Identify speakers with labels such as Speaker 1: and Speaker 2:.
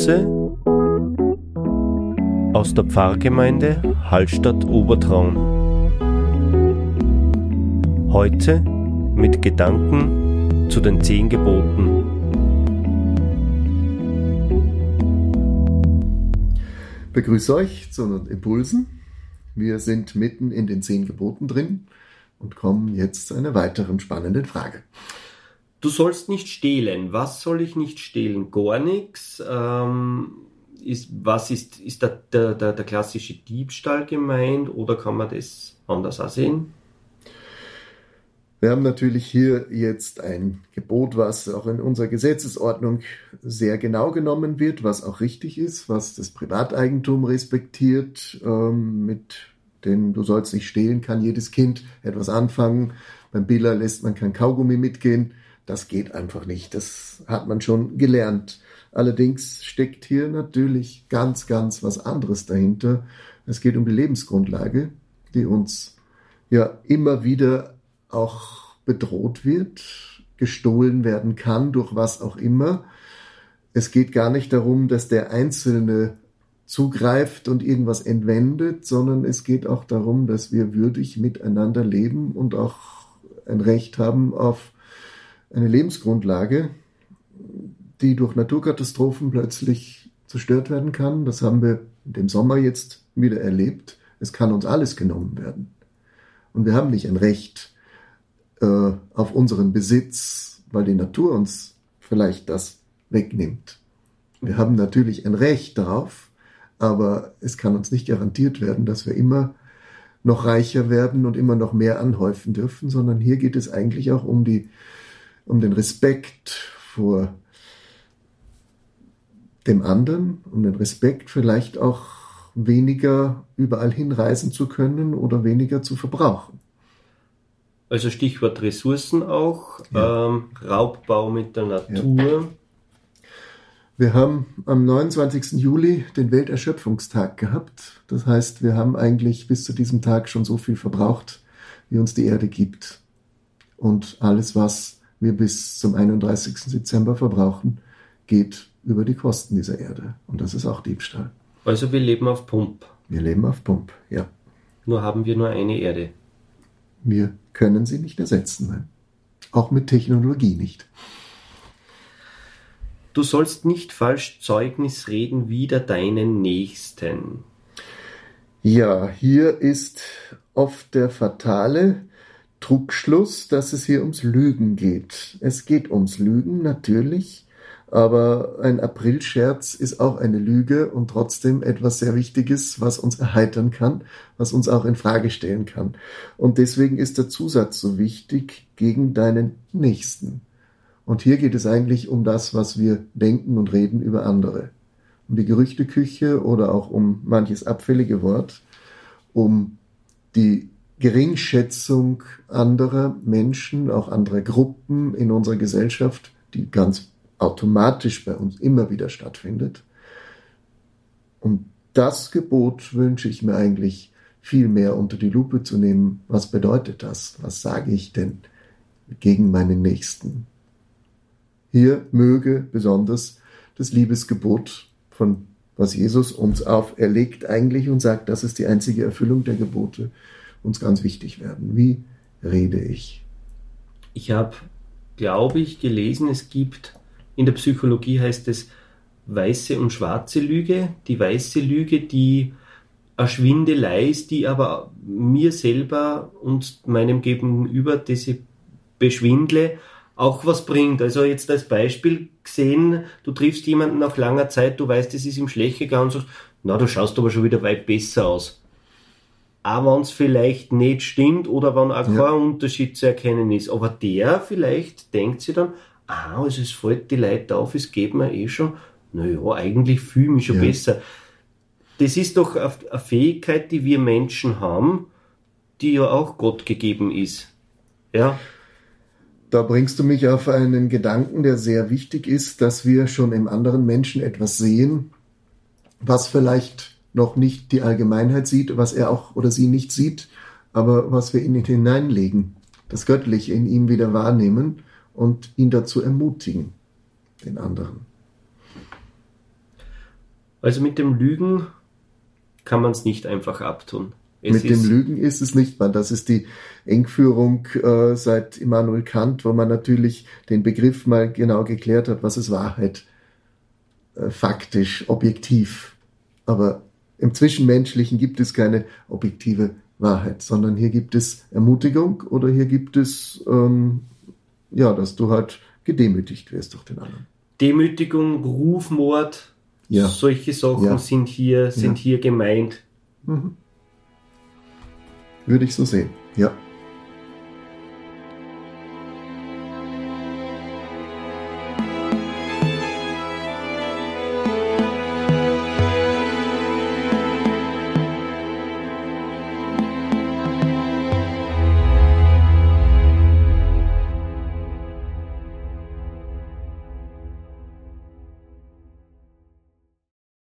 Speaker 1: Impulse aus der Pfarrgemeinde Hallstatt Obertraun. Heute mit Gedanken zu den zehn Geboten.
Speaker 2: Begrüße euch zu den Impulsen. Wir sind mitten in den zehn Geboten drin und kommen jetzt zu einer weiteren spannenden Frage.
Speaker 1: Du sollst nicht stehlen. Was soll ich nicht stehlen? Gar nichts. Ähm, ist, was ist, ist der, der, der, der klassische Diebstahl gemeint oder kann man das anders auch sehen?
Speaker 2: Wir haben natürlich hier jetzt ein Gebot, was auch in unserer Gesetzesordnung sehr genau genommen wird, was auch richtig ist, was das Privateigentum respektiert, ähm, mit dem du sollst nicht stehlen, kann jedes Kind etwas anfangen. Beim Biller lässt man kein Kaugummi mitgehen. Das geht einfach nicht. Das hat man schon gelernt. Allerdings steckt hier natürlich ganz, ganz was anderes dahinter. Es geht um die Lebensgrundlage, die uns ja immer wieder auch bedroht wird, gestohlen werden kann, durch was auch immer. Es geht gar nicht darum, dass der Einzelne zugreift und irgendwas entwendet, sondern es geht auch darum, dass wir würdig miteinander leben und auch ein Recht haben auf eine Lebensgrundlage, die durch Naturkatastrophen plötzlich zerstört werden kann. Das haben wir dem Sommer jetzt wieder erlebt. Es kann uns alles genommen werden. Und wir haben nicht ein Recht äh, auf unseren Besitz, weil die Natur uns vielleicht das wegnimmt. Wir haben natürlich ein Recht darauf, aber es kann uns nicht garantiert werden, dass wir immer noch reicher werden und immer noch mehr anhäufen dürfen, sondern hier geht es eigentlich auch um die um den Respekt vor dem anderen, um den Respekt vielleicht auch weniger überall hinreisen zu können oder weniger zu verbrauchen.
Speaker 1: Also Stichwort Ressourcen auch, ja. ähm, Raubbau mit der Natur. Ja.
Speaker 2: Wir haben am 29. Juli den Welterschöpfungstag gehabt. Das heißt, wir haben eigentlich bis zu diesem Tag schon so viel verbraucht, wie uns die Erde gibt. Und alles, was wir bis zum 31. Dezember verbrauchen, geht über die Kosten dieser Erde. Und das ist auch Diebstahl.
Speaker 1: Also wir leben auf Pump.
Speaker 2: Wir leben auf Pump, ja.
Speaker 1: Nur haben wir nur eine Erde.
Speaker 2: Wir können sie nicht ersetzen, nein. Auch mit Technologie nicht.
Speaker 1: Du sollst nicht falsch Zeugnis reden wider deinen Nächsten.
Speaker 2: Ja, hier ist oft der fatale Trugschluss, dass es hier ums Lügen geht. Es geht ums Lügen natürlich, aber ein Aprilscherz ist auch eine Lüge und trotzdem etwas sehr Wichtiges, was uns erheitern kann, was uns auch in Frage stellen kann. Und deswegen ist der Zusatz so wichtig gegen deinen Nächsten. Und hier geht es eigentlich um das, was wir denken und reden über andere. Um die Gerüchteküche oder auch um manches abfällige Wort, um die Geringschätzung anderer Menschen, auch anderer Gruppen in unserer Gesellschaft, die ganz automatisch bei uns immer wieder stattfindet. Und das Gebot wünsche ich mir eigentlich viel mehr unter die Lupe zu nehmen. Was bedeutet das? Was sage ich denn gegen meinen Nächsten? Hier möge besonders das Liebesgebot von was Jesus uns auferlegt eigentlich und sagt, das ist die einzige Erfüllung der Gebote, uns ganz wichtig werden. Wie rede ich?
Speaker 1: Ich habe, glaube ich, gelesen, es gibt, in der Psychologie heißt es weiße und schwarze Lüge. Die weiße Lüge, die eine Schwindelei ist, die aber mir selber und meinem Gegenüber, diese beschwindle, auch was bringt. Also jetzt als Beispiel gesehen, du triffst jemanden nach langer Zeit, du weißt, es ist ihm schlecht gegangen und sagst, na, du schaust aber schon wieder weit besser aus auch wenn es vielleicht nicht stimmt oder wenn auch ja. kein Unterschied zu erkennen ist. Aber der vielleicht denkt sich dann, ah, also es fällt die Leute auf, es geht mir eh schon, naja, eigentlich fühle ich mich schon ja. besser. Das ist doch eine Fähigkeit, die wir Menschen haben, die ja auch Gott gegeben ist. Ja.
Speaker 2: Da bringst du mich auf einen Gedanken, der sehr wichtig ist, dass wir schon im anderen Menschen etwas sehen, was vielleicht noch nicht die Allgemeinheit sieht, was er auch oder sie nicht sieht, aber was wir in ihn hineinlegen, das Göttliche in ihm wieder wahrnehmen und ihn dazu ermutigen, den anderen.
Speaker 1: Also mit dem Lügen kann man es nicht einfach abtun. Es
Speaker 2: mit dem Lügen ist es nicht man. Das ist die Engführung äh, seit Immanuel Kant, wo man natürlich den Begriff mal genau geklärt hat, was ist Wahrheit äh, faktisch, objektiv. Aber im Zwischenmenschlichen gibt es keine objektive Wahrheit, sondern hier gibt es Ermutigung oder hier gibt es, ähm, ja, dass du halt gedemütigt wirst durch den anderen.
Speaker 1: Demütigung, Rufmord, ja. solche Sachen ja. sind hier, sind ja. hier gemeint. Mhm.
Speaker 2: Würde ich so sehen, ja.